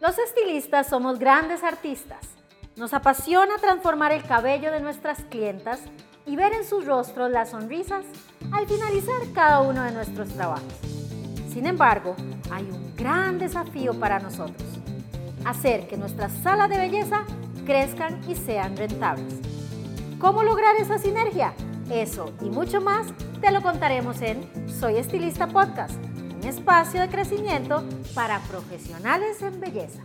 Los estilistas somos grandes artistas. Nos apasiona transformar el cabello de nuestras clientas y ver en sus rostros las sonrisas al finalizar cada uno de nuestros trabajos. Sin embargo, hay un gran desafío para nosotros. Hacer que nuestras salas de belleza crezcan y sean rentables. ¿Cómo lograr esa sinergia? Eso y mucho más te lo contaremos en Soy Estilista Podcast espacio de crecimiento para profesionales en belleza.